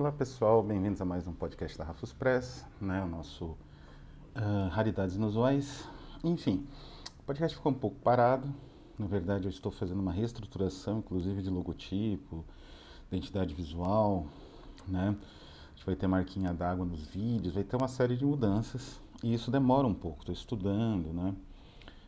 Olá pessoal, bem-vindos a mais um podcast da Rafus Press, né, o nosso uh, Raridades Inusuais. Enfim, o podcast ficou um pouco parado, na verdade eu estou fazendo uma reestruturação, inclusive de logotipo, identidade visual, né, a gente vai ter marquinha d'água nos vídeos, vai ter uma série de mudanças. E isso demora um pouco, estou estudando, né,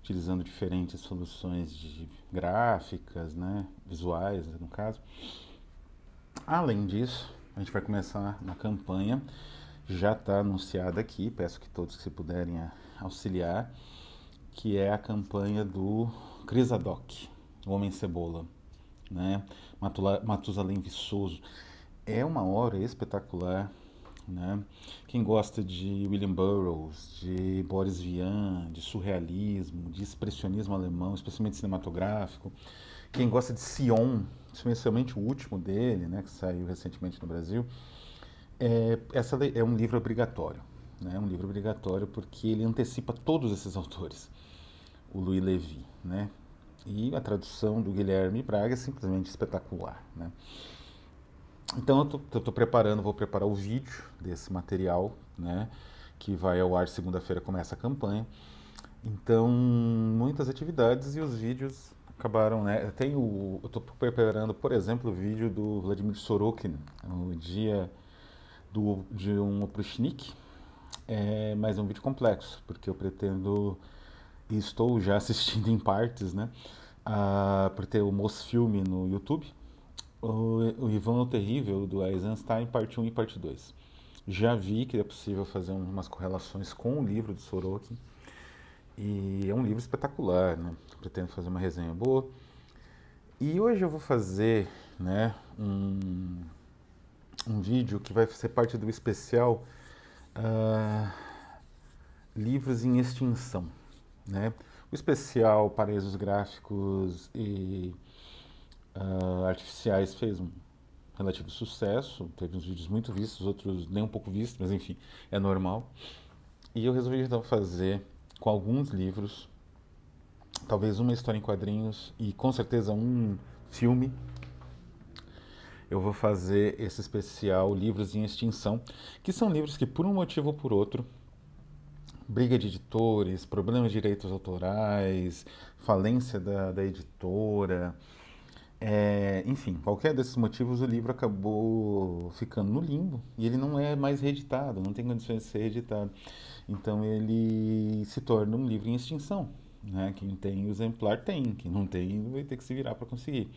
utilizando diferentes soluções de gráficas, né, visuais no caso. Além disso, a gente vai começar uma campanha, já está anunciada aqui, peço que todos que se puderem auxiliar, que é a campanha do Crisadoc, o Homem Cebola, né? Matusalém Viçoso. É uma hora espetacular, né? Quem gosta de William Burroughs, de Boris Vian, de surrealismo, de expressionismo alemão, especialmente cinematográfico, quem gosta de Sion, especialmente o último dele, né, que saiu recentemente no Brasil, é, essa é um livro obrigatório. Né, é um livro obrigatório porque ele antecipa todos esses autores. O Louis Levy, né? E a tradução do Guilherme Braga é simplesmente espetacular, né? Então eu estou preparando, vou preparar o vídeo desse material, né? Que vai ao ar segunda-feira, começa a campanha. Então, muitas atividades e os vídeos acabaram, né? Tem o, eu estou preparando, por exemplo, o vídeo do Vladimir Sorokin, o dia do, de um Oprishnik, é, mas é um vídeo complexo, porque eu pretendo, e estou já assistindo em partes, né? A, por ter o Mosfilme no YouTube, o, o Ivan o Terrível, do Eisenstein, parte 1 e parte 2. Já vi que é possível fazer umas correlações com o livro de Sorokin, e é um livro espetacular, né? Pretendo fazer uma resenha boa. E hoje eu vou fazer né, um, um vídeo que vai ser parte do especial uh, Livros em Extinção. Né? O especial Paraísos Gráficos e uh, Artificiais fez um relativo sucesso, teve uns vídeos muito vistos, outros nem um pouco vistos, mas enfim, é normal. E eu resolvi então fazer com alguns livros, talvez uma história em quadrinhos e com certeza um filme. Eu vou fazer esse especial Livros em Extinção, que são livros que, por um motivo ou por outro, briga de editores, problemas de direitos autorais, falência da, da editora, é, enfim, qualquer desses motivos, o livro acabou ficando no limbo e ele não é mais reeditado, não tem condições de ser reeditado. Então ele se torna um livro em extinção. Né? Quem tem o exemplar tem, quem não tem vai ter que se virar para conseguir.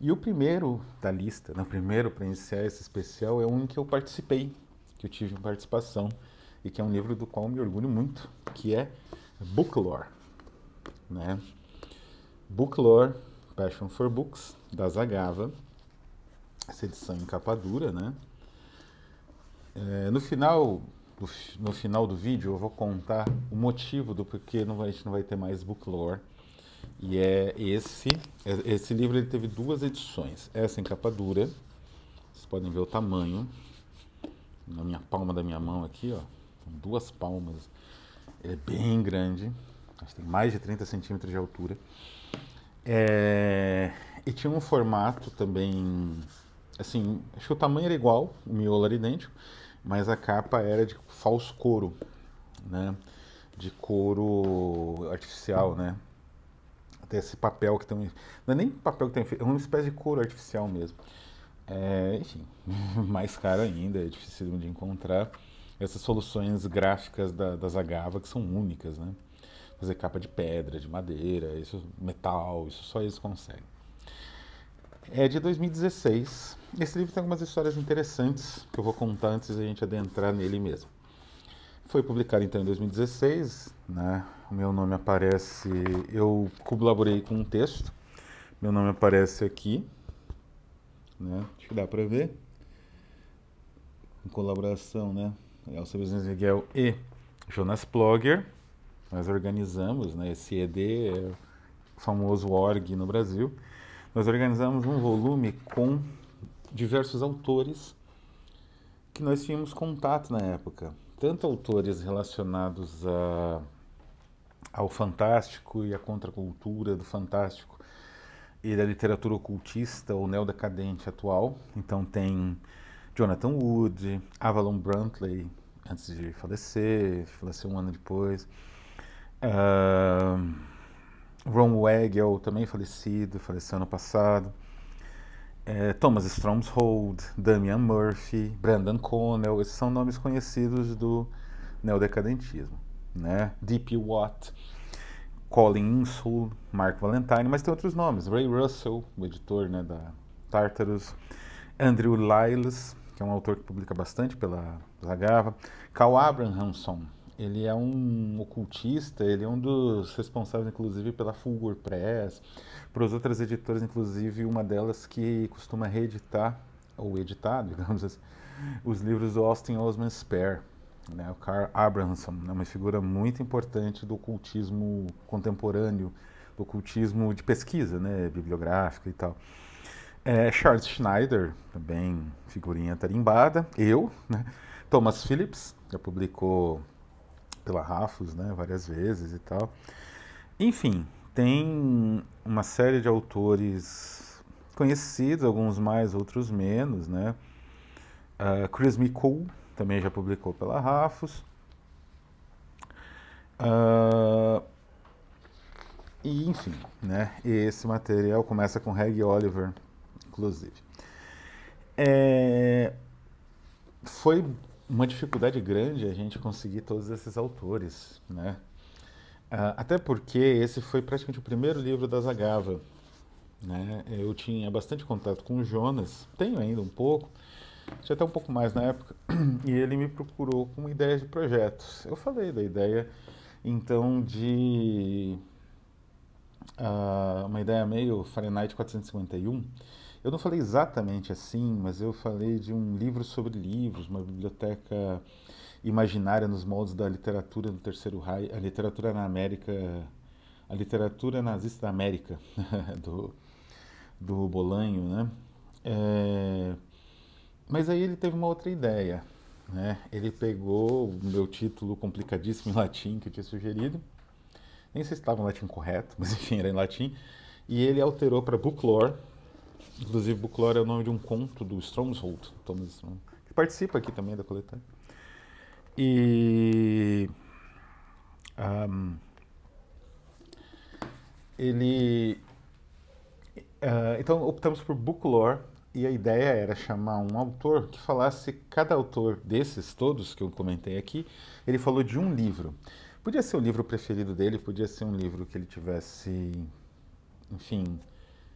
E o primeiro da lista, né, o primeiro para iniciar esse especial, é um em que eu participei, que eu tive participação, e que é um livro do qual me orgulho muito, que é Booklore. Né? Booklore, Passion for Books, da Zagava, essa edição em capa dura, né? É, no final no final do vídeo eu vou contar o motivo do porquê não a gente não vai ter mais Booklore. E é esse, é, esse livro ele teve duas edições. Essa em capa dura, vocês podem ver o tamanho, na minha palma da minha mão aqui, ó, duas palmas. Ele é bem grande, acho que tem mais de 30 centímetros de altura. É, e tinha um formato também, assim, acho que o tamanho era igual, o miolo era idêntico, mas a capa era de falso couro, né? De couro artificial, né? Até esse papel que tem. Não é nem papel que tem. É uma espécie de couro artificial mesmo. É, enfim, mais caro ainda, é difícil de encontrar. Essas soluções gráficas da, Agava que são únicas, né? Fazer capa de pedra, de madeira, isso, metal, isso só eles conseguem. É de 2016. Esse livro tem algumas histórias interessantes que eu vou contar antes da gente adentrar nele mesmo. Foi publicado então em 2016, né? O meu nome aparece, eu colaborei com um texto. Meu nome aparece aqui, né? Acho que dá para ver. Em colaboração, né? Elsa Business Miguel e Jonas Plogger. Nós organizamos, né? Esse ED é o famoso org no Brasil nós organizamos um volume com diversos autores que nós tínhamos contato na época, tanto autores relacionados a, ao fantástico e à contracultura do fantástico e da literatura ocultista ou neodecadente atual. Então tem Jonathan Wood, Avalon Brantley, antes de falecer, faleceu um ano depois. Uh, Ron Weigel, também falecido, faleceu ano passado. É, Thomas Stromshold, Damian Murphy, Brandon Connell, esses são nomes conhecidos do neodecadentismo. Né? D.P. Watt, Colin Insull, Mark Valentine, mas tem outros nomes. Ray Russell, o editor né, da Tartarus, Andrew Lyles, que é um autor que publica bastante pela Zagava, Carl Abrahamson, ele é um ocultista, ele é um dos responsáveis, inclusive, pela Fulgor Press, para as outras editoras, inclusive uma delas que costuma reeditar, ou editar, digamos assim, os livros do Austin Osman Spare. Né? O Carl Abrahamson é uma figura muito importante do ocultismo contemporâneo, do ocultismo de pesquisa, né? bibliográfica e tal. É, Charles Schneider, também figurinha tarimbada. Eu, né? Thomas Phillips, já publicou pela Rafus, né, várias vezes e tal. Enfim, tem uma série de autores conhecidos, alguns mais, outros menos, né? Uh, Chris McCool também já publicou pela Rafus. Uh, e, enfim, né? Esse material começa com Reg Oliver, inclusive. É, foi uma dificuldade grande a gente conseguir todos esses autores, né? Uh, até porque esse foi praticamente o primeiro livro da Zagava. Né? Eu tinha bastante contato com o Jonas, tenho ainda um pouco, tinha até um pouco mais na época, e ele me procurou com ideias de projetos. Eu falei da ideia, então, de uh, uma ideia meio Fahrenheit 451, eu não falei exatamente assim, mas eu falei de um livro sobre livros, uma biblioteca imaginária nos moldes da literatura do Terceiro Raio, a literatura na América, a literatura nazista da América, do, do Bolanho, né? É, mas aí ele teve uma outra ideia, né? Ele pegou o meu título complicadíssimo em latim que eu tinha sugerido, nem sei se estava em latim correto, mas enfim, era em latim, e ele alterou para Booklore, Inclusive, Buclore é o nome de um conto do Stromshold, Thomas que participa aqui também da coletânea. E. Um, ele. Uh, então, optamos por Booklore e a ideia era chamar um autor que falasse, cada autor desses todos que eu comentei aqui, ele falou de um livro. Podia ser o livro preferido dele, podia ser um livro que ele tivesse, enfim,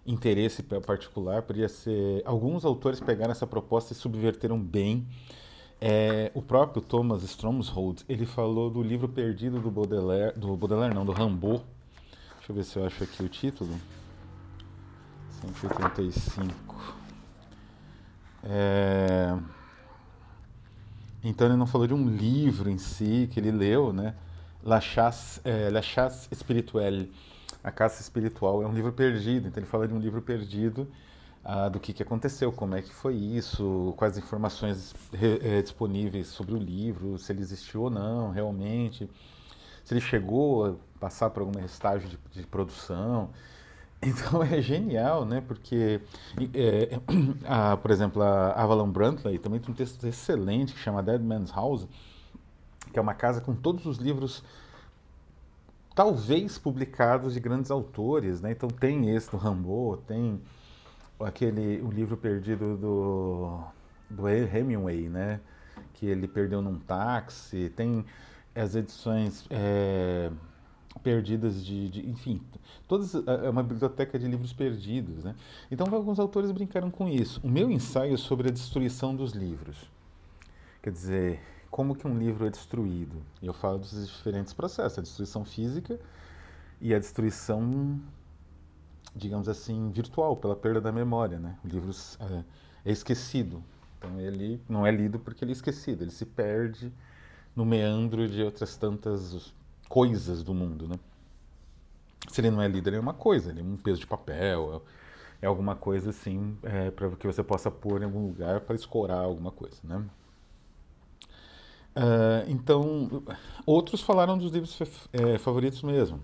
interesse particular, poderia ser. Alguns autores pegaram essa proposta e subverteram bem. É, o próprio Thomas Stromshold, ele falou do livro perdido do Baudelaire, do Baudelaire não, do Rambaud. Deixa eu ver se eu acho aqui o título. 185. É... Então ele não falou de um livro em si que ele leu, né? La Chasse, é, La Chasse Spirituelle a Caça Espiritual é um livro perdido, então ele fala de um livro perdido, ah, do que, que aconteceu, como é que foi isso, quais informações é, disponíveis sobre o livro, se ele existiu ou não realmente, se ele chegou a passar por algum estágio de, de produção. Então é genial, né? Porque, é, a, por exemplo, a Avalon Brantley também tem um texto excelente que chama Dead Man's House, que é uma casa com todos os livros talvez publicados de grandes autores, né? Então tem esse do Rambo, tem aquele o livro perdido do do Hemingway, né? Que ele perdeu num táxi, tem as edições é, perdidas de, de, enfim, todas é, é uma biblioteca de livros perdidos, né? Então alguns autores brincaram com isso. O meu ensaio é sobre a destruição dos livros, quer dizer como que um livro é destruído. E eu falo dos diferentes processos, a destruição física e a destruição, digamos assim, virtual, pela perda da memória. Né? O livro é, é esquecido. Então ele não é lido porque ele é esquecido, ele se perde no meandro de outras tantas coisas do mundo. Né? Se ele não é lido, ele é uma coisa, ele é um peso de papel, é, é alguma coisa assim, é, para que você possa pôr em algum lugar para escorar alguma coisa. Né? Uh, então, outros falaram dos livros é, favoritos mesmo.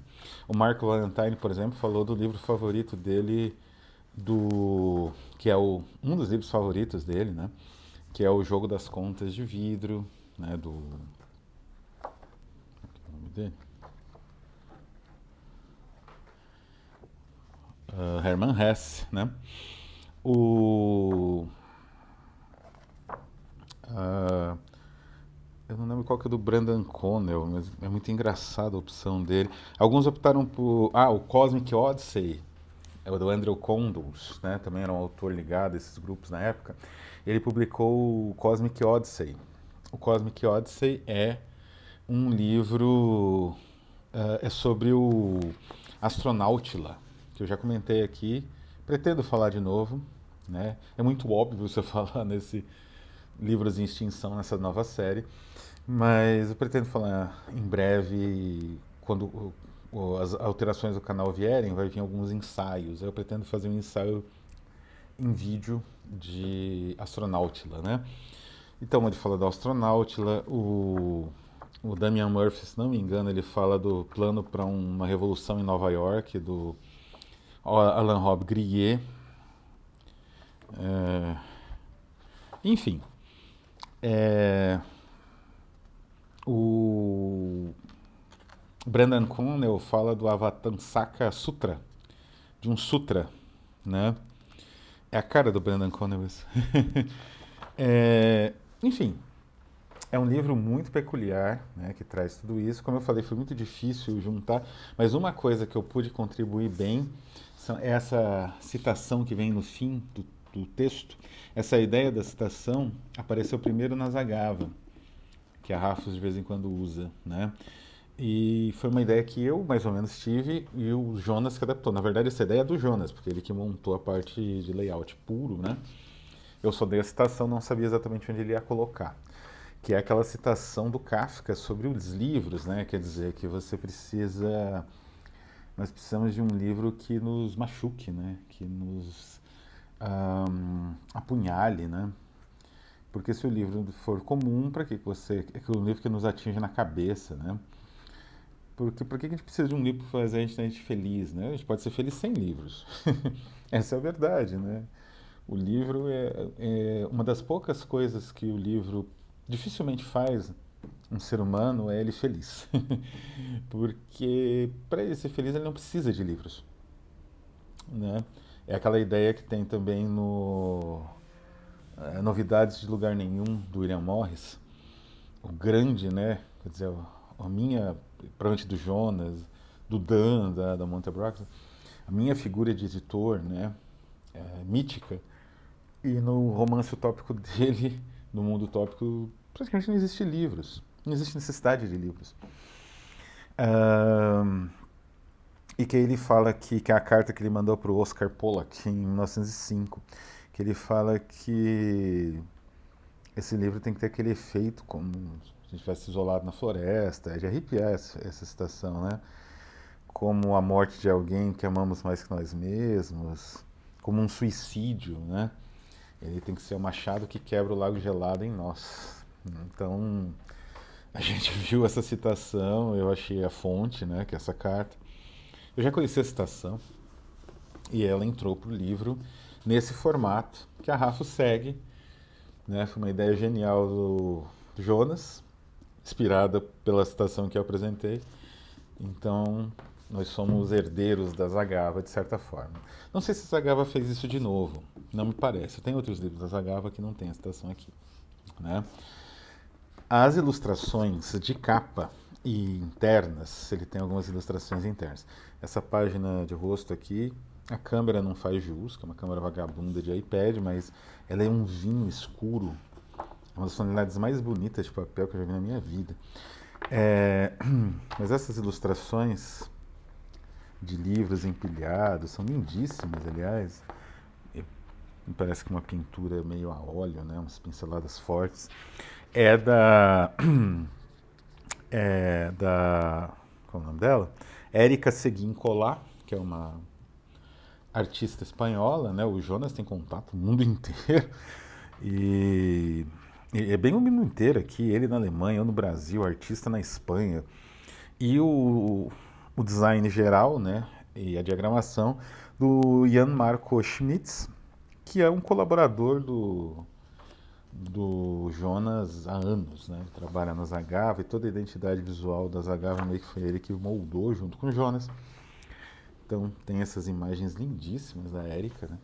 O Marco Valentine, por exemplo, falou do livro favorito dele, do que é o, um dos livros favoritos dele, né? que é o jogo das contas de vidro, né, do... Qual é o nome dele? Uh, Hermann Hesse, né? O... Uh, eu não lembro qual que é do Brandon Connell, mas é muito engraçada a opção dele. Alguns optaram por... Ah, o Cosmic Odyssey, é o do Andrew Condos, né? Também era um autor ligado a esses grupos na época. Ele publicou o Cosmic Odyssey. O Cosmic Odyssey é um livro... Uh, é sobre o Astronautila, que eu já comentei aqui. Pretendo falar de novo, né? É muito óbvio você falar nesse livros em extinção nessa nova série. Mas eu pretendo falar em breve, quando as alterações do canal vierem, vai vir alguns ensaios. Eu pretendo fazer um ensaio em vídeo de Astronautila, né? Então, ele fala da Astronautila, o, o Damian Murphy, se não me engano, ele fala do plano para uma revolução em Nova York, do Alan Rob Grillet. É, enfim, é, o Brandon Connell fala do Avatansaka Sutra, de um sutra, né? É a cara do Brandon Connell isso. é, enfim, é um livro muito peculiar, né, que traz tudo isso. Como eu falei, foi muito difícil juntar, mas uma coisa que eu pude contribuir bem é essa citação que vem no fim do, do texto. Essa ideia da citação apareceu primeiro na Zagava, que a Rafos de vez em quando usa, né? E foi uma ideia que eu mais ou menos tive e o Jonas que adaptou. Na verdade, essa ideia é do Jonas, porque ele que montou a parte de layout puro, né? Eu só dei a citação, não sabia exatamente onde ele ia colocar. Que é aquela citação do Kafka sobre os livros, né? Quer dizer, que você precisa. Nós precisamos de um livro que nos machuque, né? Que nos um, apunhale, né? Porque se o livro for comum, para que você. É o livro que nos atinge na cabeça, né? Porque por que a gente precisa de um livro para fazer a gente, a gente feliz, né? A gente pode ser feliz sem livros. Essa é a verdade, né? O livro é, é, uma das poucas coisas que o livro dificilmente faz um ser humano é ele feliz. Porque para ele ser feliz ele não precisa de livros, né? É aquela ideia que tem também no é, Novidades de Lugar Nenhum, do William Morris. O grande, né? Quer dizer, a minha, provavelmente do Jonas, do Dan, da, da Monte Brox, a minha figura de editor, né? É, mítica. E no romance utópico dele, no mundo utópico, praticamente não existe livros. Não existe necessidade de livros. Um, e que ele fala que, que é a carta que ele mandou para o Oscar Pollack em 1905, que ele fala que esse livro tem que ter aquele efeito como se a gente estivesse isolado na floresta, é de arrepiar essa, essa citação, né? Como a morte de alguém que amamos mais que nós mesmos, como um suicídio, né? Ele tem que ser o machado que quebra o lago gelado em nós. Então, a gente viu essa citação, eu achei a fonte, né, que é essa carta. Eu já conheci a citação e ela entrou para o livro nesse formato que a Rafa segue. Né? Foi uma ideia genial do Jonas, inspirada pela citação que eu apresentei. Então, nós somos herdeiros da Zagava, de certa forma. Não sei se a Zagava fez isso de novo, não me parece. Tem outros livros da Zagava que não tem a citação aqui. Né? As ilustrações de capa e internas, ele tem algumas ilustrações internas. Essa página de rosto aqui, a câmera não faz jus, que é uma câmera vagabunda de iPad, mas ela é um vinho escuro, é uma das tonalidades mais bonitas de papel que eu já vi na minha vida. É, mas essas ilustrações de livros empilhados são lindíssimas, aliás. Parece que uma pintura meio a óleo, né, umas pinceladas fortes. É da é da. Qual é o nome dela? Érica Seguin Colar, que é uma artista espanhola, né? O Jonas tem contato o mundo inteiro. E, e é bem o mundo inteiro aqui, ele na Alemanha, eu no Brasil, artista na Espanha. E o, o design geral, né? E a diagramação do Jan Marco Schmitz, que é um colaborador do, do Jonas há anos, né? Trabalha na Zagava e toda a identidade visual da Zagava meio que foi ele que moldou junto com o Jonas. Então tem essas imagens lindíssimas da Érica, né?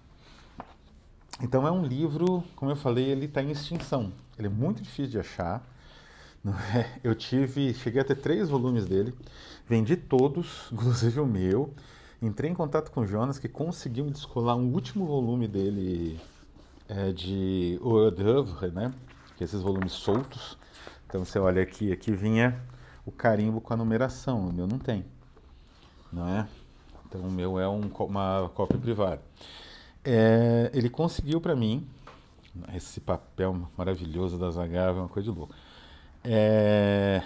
Então é um livro, como eu falei, ele está em extinção. Ele é muito difícil de achar. É? Eu tive, cheguei a ter três volumes dele, vendi todos, inclusive o meu. Entrei em contato com o Jonas, que conseguiu me descolar um último volume dele é, de Hors d'oeuvre, né? Que é esses volumes soltos. Então você olha aqui, aqui vinha o carimbo com a numeração, o meu não tem, não é? Então o meu é um, uma cópia privada. É, ele conseguiu para mim esse papel maravilhoso da Zagava, é uma coisa de louco. É,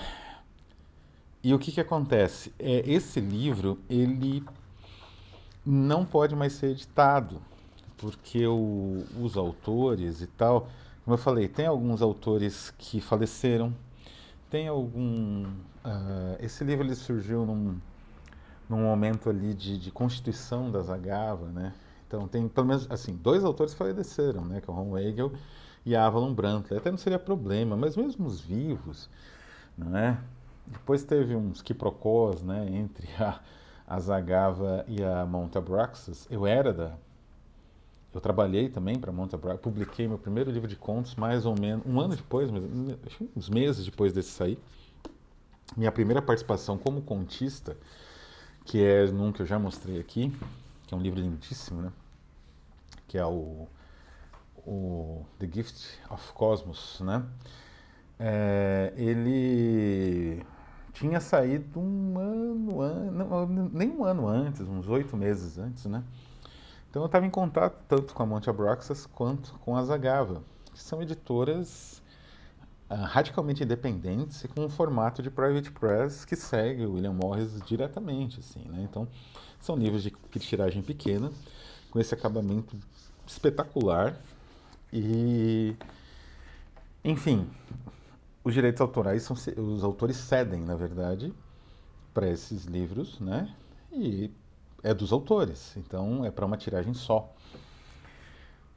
e o que que acontece? É, esse livro ele não pode mais ser editado porque o, os autores e tal, como eu falei, tem alguns autores que faleceram, tem algum. Uh, esse livro ele surgiu num, num momento ali de, de constituição da Zagava, né? Então tem pelo menos assim dois autores faleceram, né? Que é o Ron Weigel e a Avalon Brantley. Até não seria problema, mas mesmo os vivos, não é? Depois teve uns quiprocós, né? Entre a, a Zagava e a Monta Braxas. Eu era da eu trabalhei também para Braga, publiquei meu primeiro livro de contos mais ou menos um ano depois, mas, uns meses depois desse sair. Minha primeira participação como contista, que é num que eu já mostrei aqui, que é um livro lindíssimo, né? Que é o, o The Gift of Cosmos, né? É, ele tinha saído um ano, an, não, nem um ano antes, uns oito meses antes, né? Então eu estava em contato tanto com a Monte Abraxas quanto com a Zagava, que são editoras uh, radicalmente independentes e com um formato de private press que segue o William Morris diretamente, assim, né? Então são livros de, tiragem pequena, com esse acabamento espetacular e, enfim, os direitos autorais são os autores cedem, na verdade, para esses livros, né? E é dos autores, então é para uma tiragem só.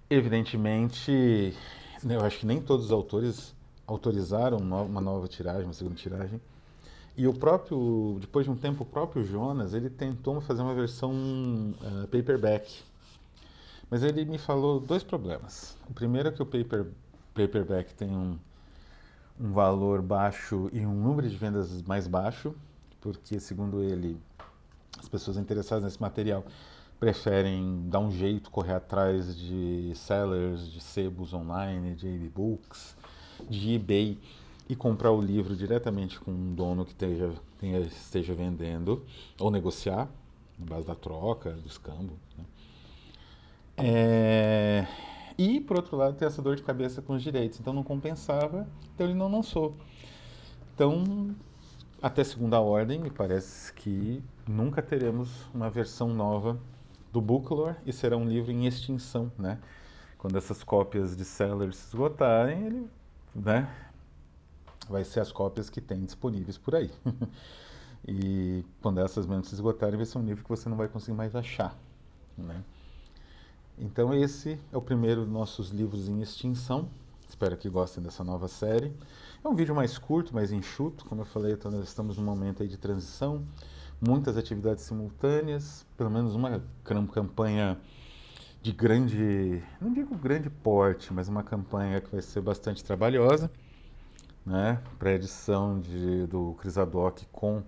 Evidentemente, né, eu acho que nem todos os autores autorizaram uma nova tiragem, uma segunda tiragem. E o próprio, depois de um tempo, o próprio Jonas, ele tentou fazer uma versão uh, paperback. Mas ele me falou dois problemas. O primeiro é que o paper, paperback tem um, um valor baixo e um número de vendas mais baixo, porque, segundo ele, as pessoas interessadas nesse material preferem dar um jeito, correr atrás de sellers, de sebos online, de e-books, de eBay e comprar o livro diretamente com um dono que esteja, tenha, esteja vendendo ou negociar na base da troca, do escambo. Né? É... E, por outro lado, tem essa dor de cabeça com os direitos. Então não compensava, então ele não lançou. Então, até segunda ordem, me parece que nunca teremos uma versão nova do Booklore e será um livro em extinção, né? Quando essas cópias de sellers se esgotarem, ele, né, vai ser as cópias que tem disponíveis por aí. e quando essas mesmo se esgotarem, vai ser um livro que você não vai conseguir mais achar, né? Então esse é o primeiro dos nossos livros em extinção. Espero que gostem dessa nova série. É um vídeo mais curto, mais enxuto, como eu falei, então nós estamos num momento aí de transição. Muitas atividades simultâneas, pelo menos uma campanha de grande, não digo grande porte, mas uma campanha que vai ser bastante trabalhosa, né, para a edição de, do Crisadoc com,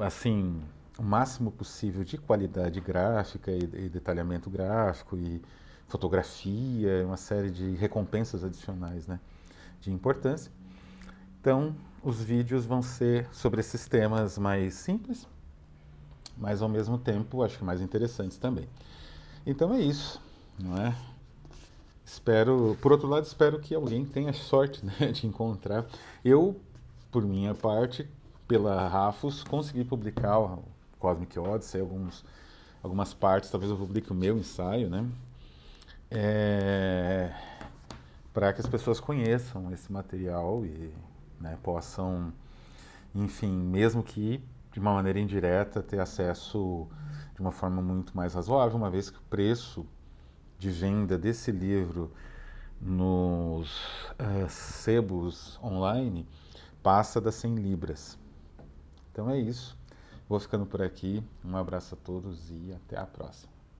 assim, o máximo possível de qualidade gráfica e, e detalhamento gráfico e fotografia, uma série de recompensas adicionais, né, de importância. Então, os vídeos vão ser sobre esses temas mais simples, mas ao mesmo tempo acho que mais interessantes também. Então é isso, não é? Espero, por outro lado, espero que alguém tenha sorte né, de encontrar. Eu, por minha parte, pela Rafus, consegui publicar o Cosmic Odyssey, alguns, algumas partes, talvez eu publique o meu ensaio, né? É, para que as pessoas conheçam esse material e né, possam, enfim, mesmo que de uma maneira indireta, ter acesso de uma forma muito mais razoável, uma vez que o preço de venda desse livro nos uh, sebos online passa das 100 libras. Então é isso. Vou ficando por aqui. Um abraço a todos e até a próxima.